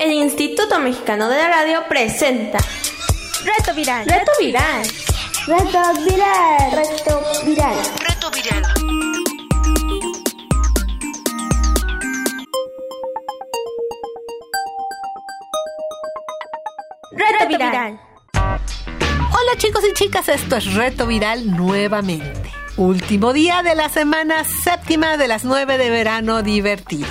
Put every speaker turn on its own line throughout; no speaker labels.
El Instituto Mexicano de la Radio presenta
Reto Viral.
Reto Viral.
Reto Viral.
Reto Viral.
Reto Viral.
Reto Viral.
Hola chicos y chicas, esto es Reto Viral nuevamente. Último día de la semana séptima de las nueve de verano divertido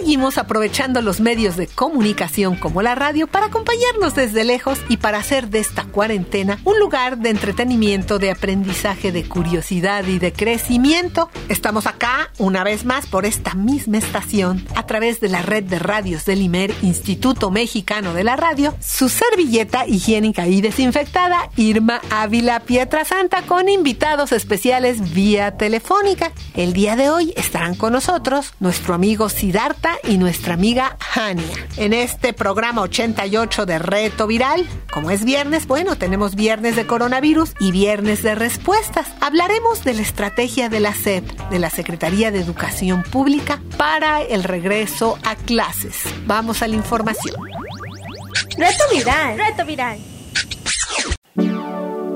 seguimos aprovechando los medios de comunicación como la radio para acompañarnos desde lejos y para hacer de esta cuarentena un lugar de entretenimiento, de aprendizaje, de curiosidad y de crecimiento. Estamos acá una vez más por esta misma estación a través de la red de radios del IMER, Instituto Mexicano de la Radio, su servilleta higiénica y desinfectada, Irma Ávila Pietrasanta, con invitados especiales vía telefónica. El día de hoy estarán con nosotros nuestro amigo Y nuestra amiga Hania. En este programa 88 de Reto Viral, como es viernes, bueno, tenemos viernes de coronavirus y viernes de respuestas. Hablaremos de la estrategia de la SEP, de la Secretaría de Educación Pública, para el regreso a clases. Vamos a la información.
Reto Viral. Reto Viral.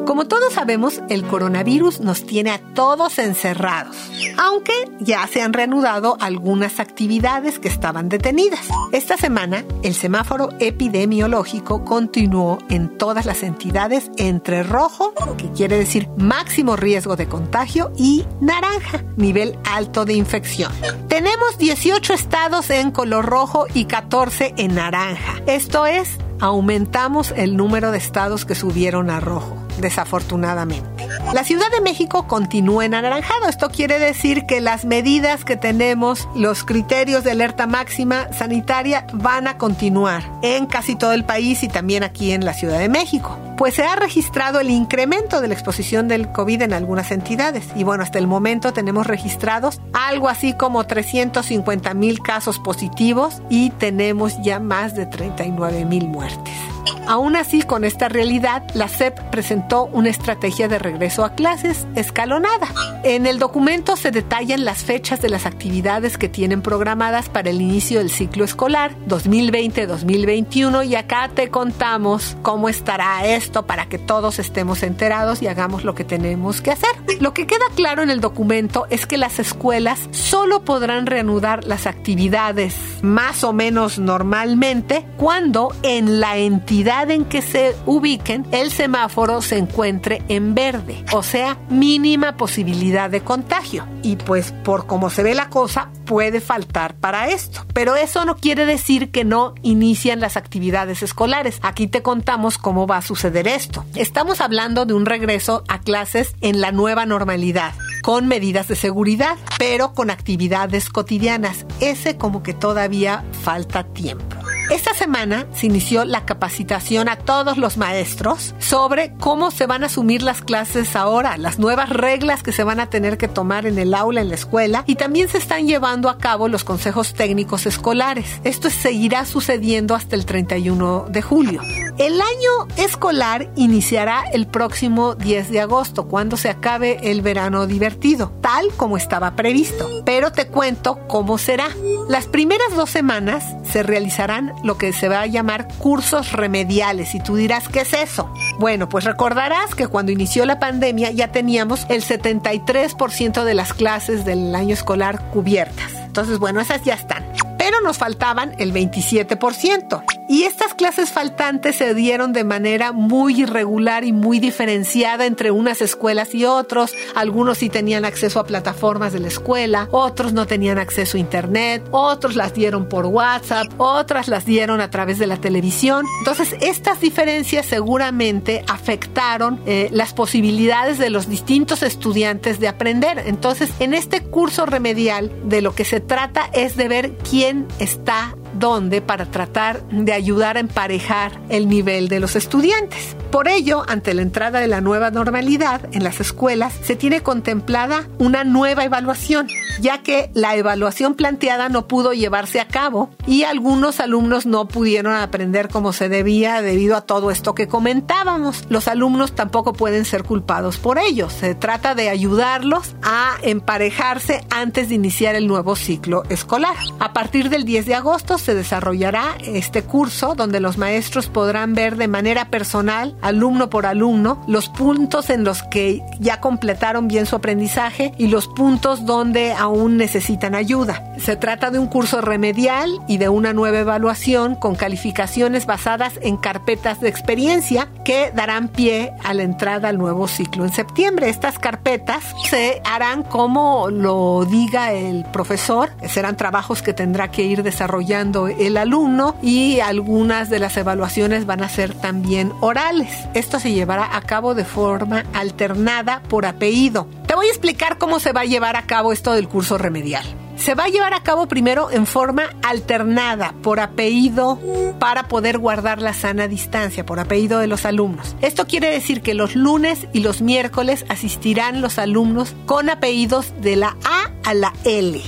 Como todos sabemos, el coronavirus nos tiene a todos encerrados, aunque ya se han reanudado algunas actividades que estaban detenidas. Esta semana, el semáforo epidemiológico continuó en todas las entidades entre rojo, que quiere decir máximo riesgo de contagio, y naranja, nivel alto de infección. Tenemos 18 estados en color rojo y 14 en naranja. Esto es, aumentamos el número de estados que subieron a rojo desafortunadamente. La Ciudad de México continúa en anaranjado. Esto quiere decir que las medidas que tenemos, los criterios de alerta máxima sanitaria van a continuar en casi todo el país y también aquí en la Ciudad de México. Pues se ha registrado el incremento de la exposición del COVID en algunas entidades. Y bueno, hasta el momento tenemos registrados algo así como 350 mil casos positivos y tenemos ya más de 39 mil muertes. Aún así, con esta realidad, la SEP presentó una estrategia de regreso a clases escalonada. En el documento se detallan las fechas de las actividades que tienen programadas para el inicio del ciclo escolar 2020-2021 y acá te contamos cómo estará esto para que todos estemos enterados y hagamos lo que tenemos que hacer. Lo que queda claro en el documento es que las escuelas solo podrán reanudar las actividades más o menos normalmente cuando en la entidad en que se ubiquen, el semáforo se encuentre en verde, o sea, mínima posibilidad de contagio. Y pues por cómo se ve la cosa, puede faltar para esto. Pero eso no quiere decir que no inician las actividades escolares. Aquí te contamos cómo va a suceder esto. Estamos hablando de un regreso a clases en la nueva normalidad con medidas de seguridad, pero con actividades cotidianas. Ese como que todavía falta tiempo. Esta semana se inició la capacitación a todos los maestros sobre cómo se van a asumir las clases ahora, las nuevas reglas que se van a tener que tomar en el aula, en la escuela, y también se están llevando a cabo los consejos técnicos escolares. Esto seguirá sucediendo hasta el 31 de julio. El año escolar iniciará el próximo 10 de agosto, cuando se acabe el verano divertido, tal como estaba previsto. Pero te cuento cómo será. Las primeras dos semanas se realizarán lo que se va a llamar cursos remediales y tú dirás, ¿qué es eso? Bueno, pues recordarás que cuando inició la pandemia ya teníamos el 73% de las clases del año escolar cubiertas. Entonces, bueno, esas ya están pero nos faltaban el 27%. Y estas clases faltantes se dieron de manera muy irregular y muy diferenciada entre unas escuelas y otros. Algunos sí tenían acceso a plataformas de la escuela, otros no tenían acceso a internet, otros las dieron por WhatsApp, otras las dieron a través de la televisión. Entonces, estas diferencias seguramente afectaron eh, las posibilidades de los distintos estudiantes de aprender. Entonces, en este curso remedial, de lo que se trata es de ver quién está dónde para tratar de ayudar a emparejar el nivel de los estudiantes. Por ello, ante la entrada de la nueva normalidad en las escuelas, se tiene contemplada una nueva evaluación, ya que la evaluación planteada no pudo llevarse a cabo y algunos alumnos no pudieron aprender como se debía debido a todo esto que comentábamos. Los alumnos tampoco pueden ser culpados por ello. Se trata de ayudarlos a emparejarse antes de iniciar el nuevo ciclo escolar. A partir del 10 de agosto se desarrollará este curso donde los maestros podrán ver de manera personal, alumno por alumno, los puntos en los que ya completaron bien su aprendizaje y los puntos donde aún necesitan ayuda. Se trata de un curso remedial y de una nueva evaluación con calificaciones basadas en carpetas de experiencia que darán pie a la entrada al nuevo ciclo en septiembre. Estas carpetas se harán como lo diga el profesor, serán trabajos que tendrá que ir desarrollando el alumno y algunas de las evaluaciones van a ser también orales. Esto se llevará a cabo de forma alternada por apellido. Te voy a explicar cómo se va a llevar a cabo esto del curso remedial se va a llevar a cabo primero en forma alternada por apellido para poder guardar la sana distancia, por apellido de los alumnos. Esto quiere decir que los lunes y los miércoles asistirán los alumnos con apellidos de la A a la L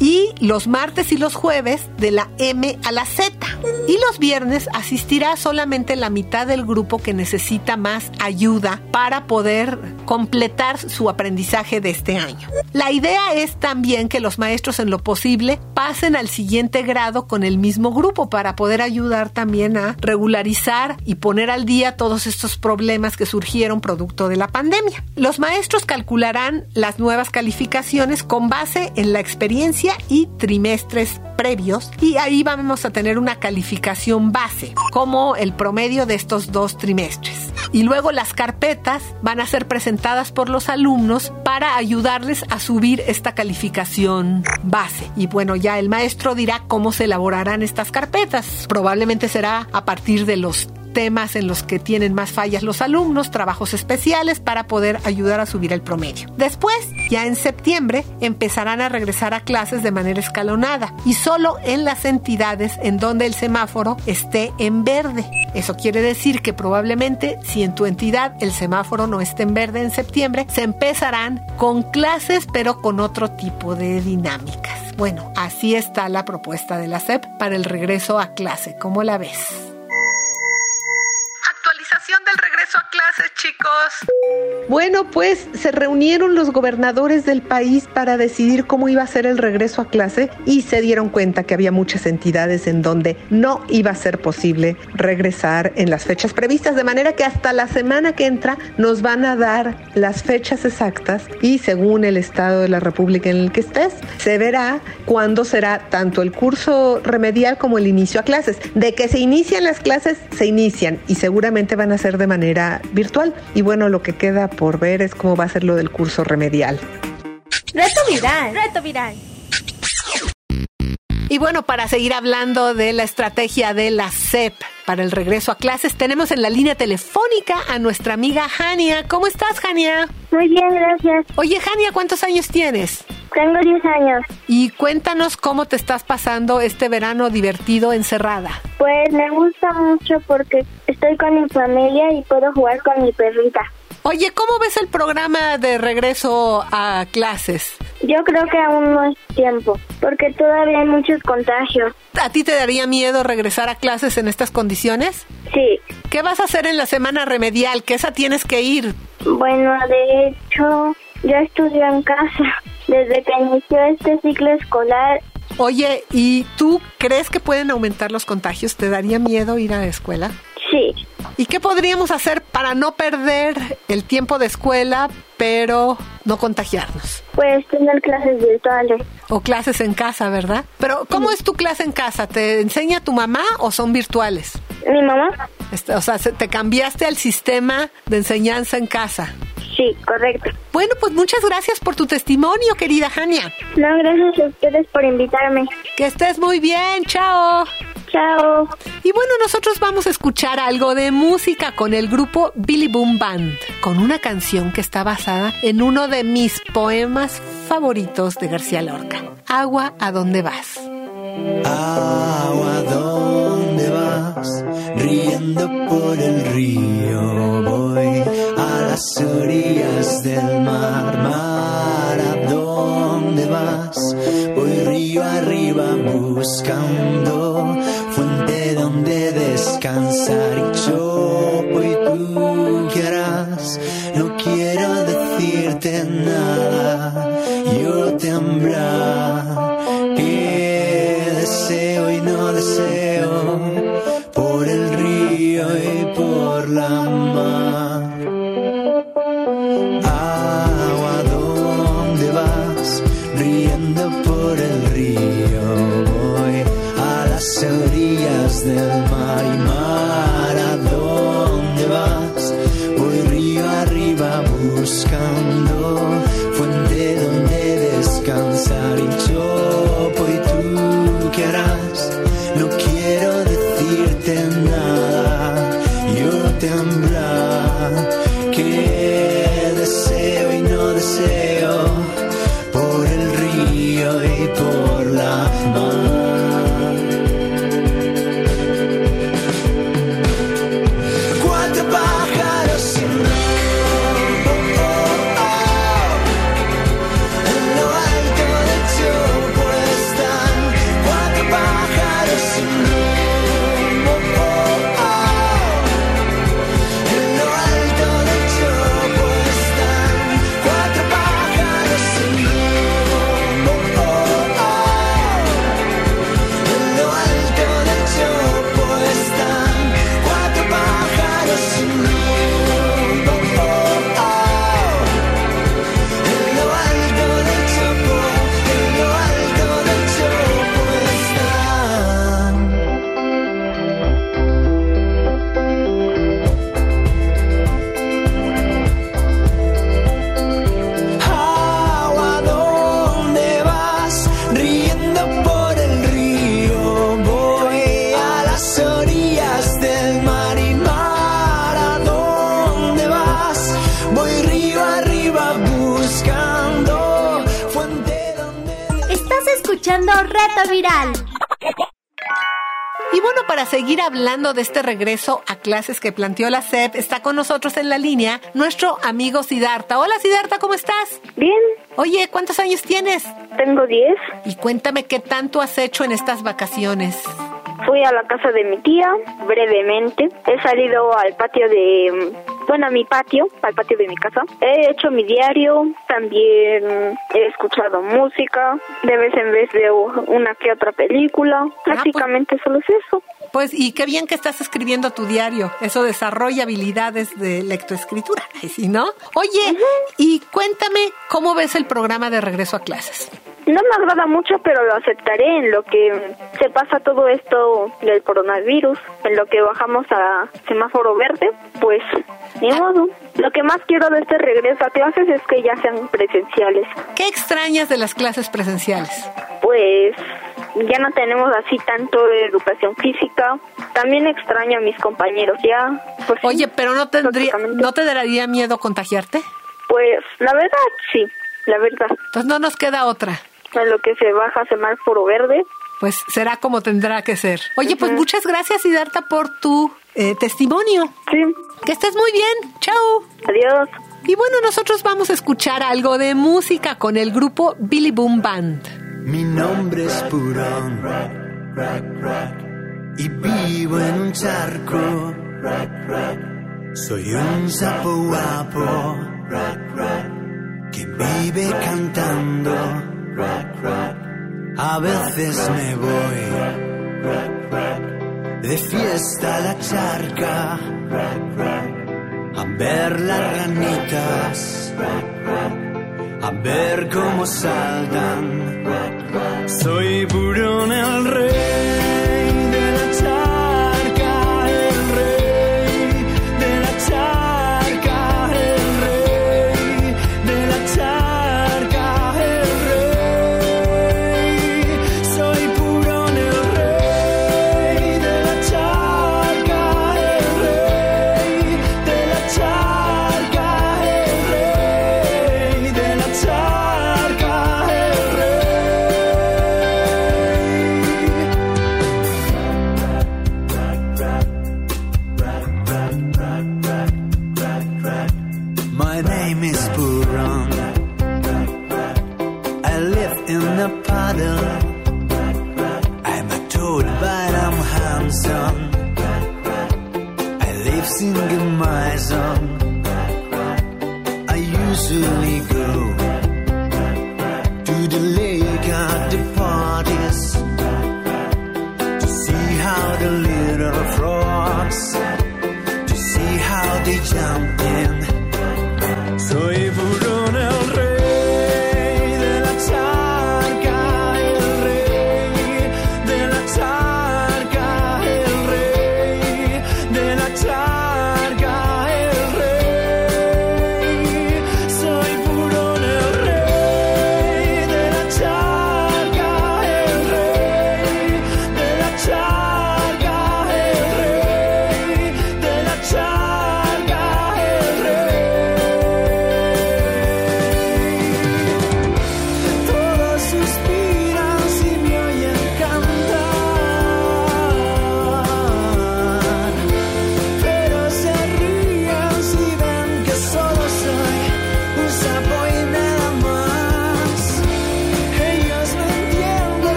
y los martes y los jueves de la M a la Z. Y los viernes asistirá solamente la mitad del grupo que necesita más ayuda para poder completar su aprendizaje de este año. La idea es también que los maestros en lo posible pasen al siguiente grado con el mismo grupo para poder ayudar también a regularizar y poner al día todos estos problemas que surgieron producto de la pandemia. Los maestros calcularán las nuevas calificaciones con base en la experiencia y trimestres previos y ahí vamos a tener una calificación base como el promedio de estos dos trimestres. Y luego las carpetas van a ser presentadas por los alumnos para ayudarles a subir esta calificación base. Y bueno, ya el maestro dirá cómo se elaborarán estas carpetas. Probablemente será a partir de los temas en los que tienen más fallas los alumnos, trabajos especiales para poder ayudar a subir el promedio. Después, ya en septiembre, empezarán a regresar a clases de manera escalonada y solo en las entidades en donde el semáforo esté en verde. Eso quiere decir que probablemente si en tu entidad el semáforo no esté en verde en septiembre, se empezarán con clases pero con otro tipo de dinámicas. Bueno, así está la propuesta de la SEP para el regreso a clase. ¿Cómo la ves? Del regreso a clases, chicos. Bueno, pues se reunieron los gobernadores del país para decidir cómo iba a ser el regreso a clase y se dieron cuenta que había muchas entidades en donde no iba a ser posible regresar en las fechas previstas, de manera que hasta la semana que entra nos van a dar las fechas exactas y según el estado de la República en el que estés, se verá cuándo será tanto el curso remedial como el inicio a clases. De que se inician las clases, se inician y seguramente van a ser de manera virtual. Y bueno, lo que queda por ver es cómo va a ser lo del curso remedial.
Reto viral, reto viral.
Y bueno, para seguir hablando de la estrategia de la CEP para el regreso a clases, tenemos en la línea telefónica a nuestra amiga Jania. ¿Cómo estás, Jania?
Muy bien, gracias.
Oye, Jania, ¿cuántos años tienes?
Tengo 10 años.
Y cuéntanos cómo te estás pasando este verano divertido encerrada.
Pues me gusta mucho porque estoy con mi familia y puedo jugar con mi perrita.
Oye, ¿cómo ves el programa de regreso a clases?
Yo creo que aún no es tiempo, porque todavía hay muchos contagios.
¿A ti te daría miedo regresar a clases en estas condiciones?
Sí.
¿Qué vas a hacer en la semana remedial? ¿Qué esa tienes que ir?
Bueno, de hecho, yo estudio en casa. Desde que inició este ciclo escolar
Oye, ¿y tú crees que pueden aumentar los contagios? ¿Te daría miedo ir a la escuela?
Sí.
¿Y qué podríamos hacer para no perder el tiempo de escuela, pero no contagiarnos?
Pues tener clases virtuales.
O clases en casa, ¿verdad? Pero ¿cómo es tu clase en casa? ¿Te enseña tu mamá o son virtuales?
Mi mamá.
Este, o sea, te cambiaste al sistema de enseñanza en casa.
Sí, correcto.
Bueno, pues muchas gracias por tu testimonio, querida Jania.
No, gracias a ustedes por invitarme.
Que estés muy bien, chao.
Chao.
Y bueno, nosotros vamos a escuchar algo de música con el grupo Billy Boom Band, con una canción que está basada en uno de mis poemas favoritos de García Lorca, Agua, ¿a dónde vas?
Agua, ¿a dónde vas? Riendo riendo por el río, voy a las orillas del mar, mar, ¿a dónde vas? Voy río arriba buscando harás, no
Viral.
Y bueno, para seguir hablando de este regreso a clases que planteó la SEP, está con nosotros en la línea nuestro amigo Siddhartha. Hola Siddhartha, ¿cómo estás?
Bien,
Oye, ¿cuántos años tienes?
tengo 10.
Y cuéntame qué tanto has hecho en estas vacaciones.
Fui a la casa de mi tía brevemente. He salido al patio de, bueno, a mi patio, al patio de mi casa. He hecho mi diario, también he escuchado música. De vez en vez veo una que otra película. Prácticamente solo es eso.
Pues, y qué bien que estás escribiendo tu diario. Eso desarrolla habilidades de lectoescritura, ¿sí, no? Oye, y cuéntame cómo ves el programa de regreso a clases.
No me agrada mucho, pero lo aceptaré en lo que se pasa todo esto del coronavirus, en lo que bajamos a semáforo verde, pues ni modo. Lo que más quiero de este regreso a clases es que ya sean presenciales.
¿Qué extrañas de las clases presenciales?
Pues ya no tenemos así tanto de educación física. También extraño a mis compañeros ya. Pues, sí,
Oye, pero no tendría. ¿no te daría miedo contagiarte?
Pues la verdad sí, la verdad.
Entonces no nos queda otra.
En lo que se baja semáforo verde,
Pues será como tendrá que ser. Oye, pues muchas gracias, Siddhartha, por tu eh, testimonio.
sí.
Que estés muy bien. Chao.
Adiós.
Y bueno, nosotros vamos a escuchar algo de música con el grupo Billy Boom Band.
Mi nombre es Purón y vivo en un charco. Soy un sapo guapo que vive cantando. A veces me voy de fiesta a la charca a ver las ranitas, a ver cómo saltan. Soy Burón el rey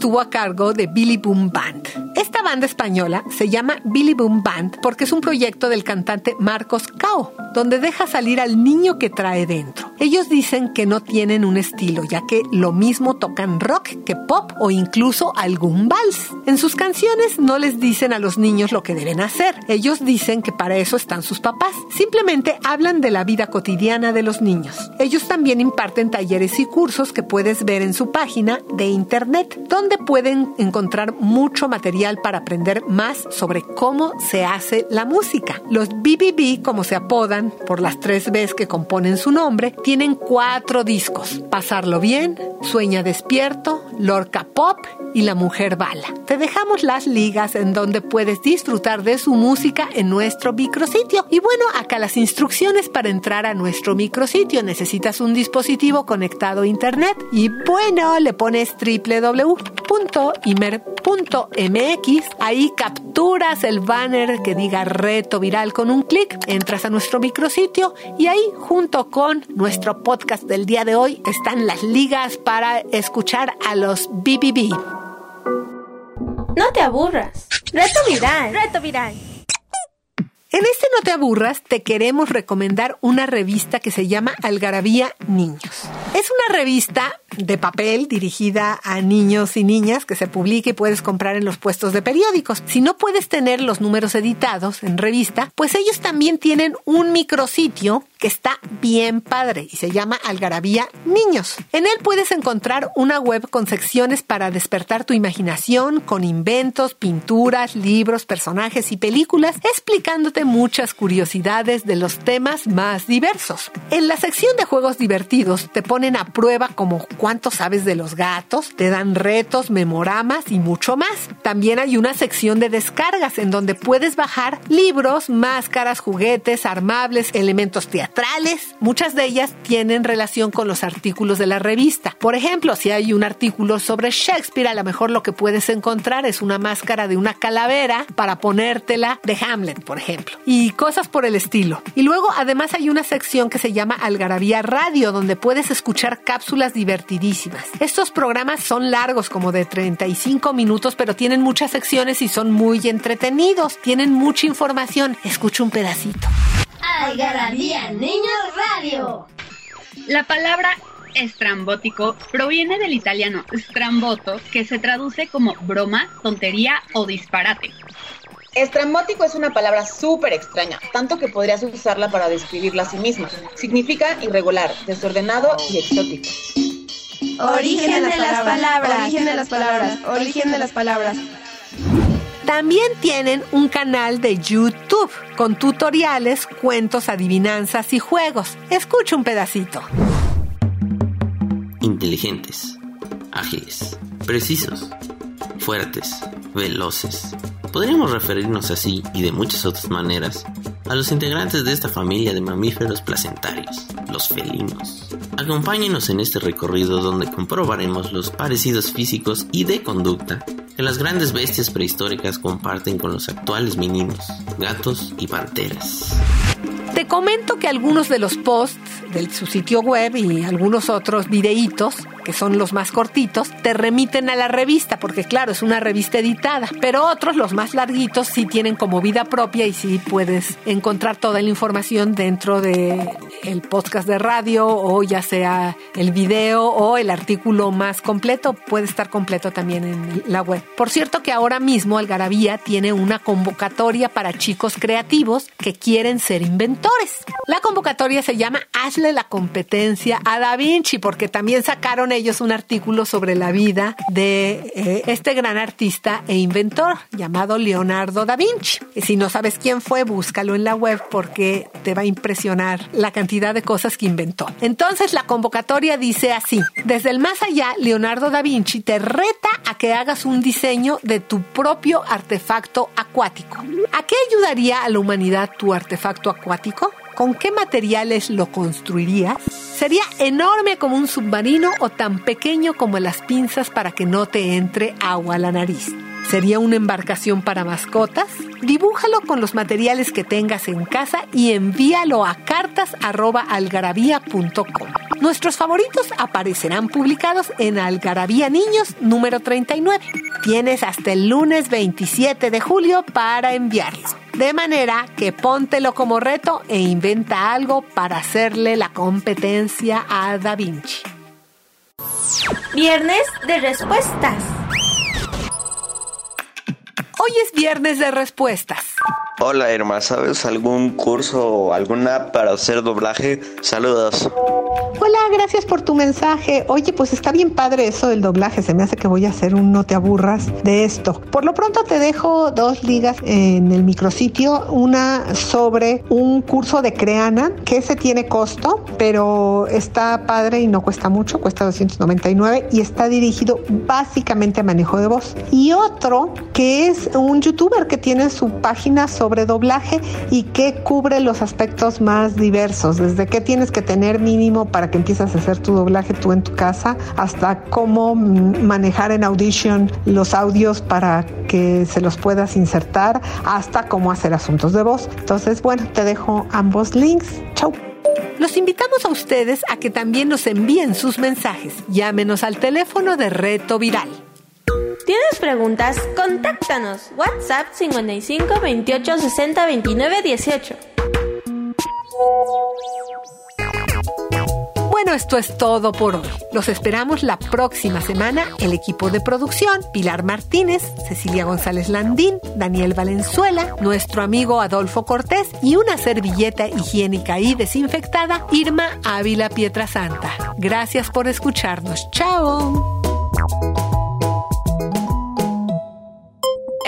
estuvo a cargo de Billy Boom Band. Banda española se llama Billy Boom Band porque es un proyecto del cantante Marcos Cao, donde deja salir al niño que trae dentro. Ellos dicen que no tienen un estilo, ya que lo mismo tocan rock que pop o incluso algún vals. En sus canciones no les dicen a los niños lo que deben hacer. Ellos dicen que para eso están sus papás. Simplemente hablan de la vida cotidiana de los niños. Ellos también imparten talleres y cursos que puedes ver en su página de internet, donde pueden encontrar mucho material para aprender más sobre cómo se hace la música. Los BBB, como se apodan por las tres Bs que componen su nombre, tienen cuatro discos. Pasarlo bien, Sueña despierto, Lorca Pop y La Mujer Bala. Te dejamos las ligas en donde puedes disfrutar de su música en nuestro micrositio. Y bueno, acá las instrucciones para entrar a nuestro micrositio. Necesitas un dispositivo conectado a internet y bueno, le pones www.imer.mx. Ahí capturas el banner que diga reto viral con un clic, entras a nuestro micrositio y ahí junto con nuestro podcast del día de hoy están las ligas para escuchar a los BBB.
No te aburras. Reto viral.
Reto viral.
En este No te aburras, te queremos recomendar una revista que se llama Algarabía Niños. Es una revista de papel dirigida a niños y niñas que se publica y puedes comprar en los puestos de periódicos. Si no puedes tener los números editados en revista, pues ellos también tienen un micrositio que está bien padre y se llama Algarabía Niños. En él puedes encontrar una web con secciones para despertar tu imaginación, con inventos, pinturas, libros, personajes y películas, explicándote muchas curiosidades de los temas más diversos. En la sección de juegos divertidos te ponen a prueba como cuánto sabes de los gatos, te dan retos, memoramas y mucho más. También hay una sección de descargas en donde puedes bajar libros, máscaras, juguetes, armables, elementos teatrales. Muchas de ellas tienen relación con los artículos de la revista. Por ejemplo, si hay un artículo sobre Shakespeare, a lo mejor lo que puedes encontrar es una máscara de una calavera para ponértela de Hamlet, por ejemplo. Y cosas por el estilo. Y luego además hay una sección que se llama Algarabía Radio, donde puedes escuchar cápsulas divertidísimas. Estos programas son largos, como de 35 minutos, pero tienen muchas secciones y son muy entretenidos. Tienen mucha información. Escucha un pedacito.
Algarabía Niños Radio.
La palabra estrambótico proviene del italiano stramboto, que se traduce como broma, tontería o disparate.
Estrambótico es una palabra súper extraña, tanto que podrías usarla para describirla a sí misma. Significa irregular, desordenado y exótico.
Origen de las palabras.
Origen de las palabras. Origen de las palabras.
También tienen un canal de YouTube con tutoriales, cuentos, adivinanzas y juegos. Escucha un pedacito.
Inteligentes, ágiles, precisos, fuertes, veloces. Podríamos referirnos así y de muchas otras maneras a los integrantes de esta familia de mamíferos placentarios, los felinos. Acompáñenos en este recorrido donde comprobaremos los parecidos físicos y de conducta que las grandes bestias prehistóricas comparten con los actuales meninos, gatos y panteras.
Te comento que algunos de los posts de su sitio web y algunos otros videitos, que son los más cortitos, te remiten a la revista, porque claro, es una revista editada, pero otros, los más larguitos, sí tienen como vida propia y sí puedes encontrar toda la información dentro de el podcast de radio o ya sea el video o el artículo más completo, puede estar completo también en la web. Por cierto que ahora mismo Algarabía tiene una convocatoria para chicos creativos que quieren ser inventores. La convocatoria se llama Hazle la competencia a Da Vinci porque también sacaron ellos un artículo sobre la vida de eh, este gran artista e inventor llamado Leonardo da Vinci. Si no sabes quién fue, búscalo en la web porque te va a impresionar la cantidad de cosas que inventó. Entonces la convocatoria dice así, desde el más allá, Leonardo da Vinci te reta a que hagas un diseño de tu propio artefacto acuático. ¿A qué ayudaría a la humanidad tu artefacto acuático? ¿Con qué materiales lo construirías? ¿Sería enorme como un submarino o tan pequeño como las pinzas para que no te entre agua a la nariz? ¿Sería una embarcación para mascotas? Dibújalo con los materiales que tengas en casa y envíalo a cartas.algarabía.com. Nuestros favoritos aparecerán publicados en Algarabía Niños número 39. Tienes hasta el lunes 27 de julio para enviarlos. De manera que póntelo como reto e inventa algo para hacerle la competencia a Da Vinci.
Viernes de respuestas.
Hoy es viernes de respuestas.
Hola Irma, ¿sabes algún curso o alguna para hacer doblaje? Saludos.
Hola, gracias por tu mensaje. Oye, pues está bien padre eso del doblaje. Se me hace que voy a hacer un no te aburras de esto. Por lo pronto te dejo dos ligas en el micrositio. Una sobre un curso de Creana, que ese tiene costo, pero está padre y no cuesta mucho, cuesta 299 y está dirigido básicamente a manejo de voz. Y otro que es un youtuber que tiene su página sobre doblaje y que cubre los aspectos más diversos, desde qué tienes que tener mínimo para que empieces a hacer tu doblaje tú en tu casa, hasta cómo manejar en Audition los audios para que se los puedas insertar, hasta cómo hacer asuntos de voz. Entonces, bueno, te dejo ambos links. Chau. Los invitamos a ustedes a que también nos envíen sus mensajes. Llámenos al teléfono de Reto Viral.
¿Tienes preguntas? Contáctanos. WhatsApp 55 28 60 29 18.
Bueno, esto es todo por hoy. Los esperamos la próxima semana el equipo de producción, Pilar Martínez, Cecilia González Landín, Daniel Valenzuela, nuestro amigo Adolfo Cortés y una servilleta higiénica y desinfectada, Irma Ávila Pietrasanta. Gracias por escucharnos. Chao.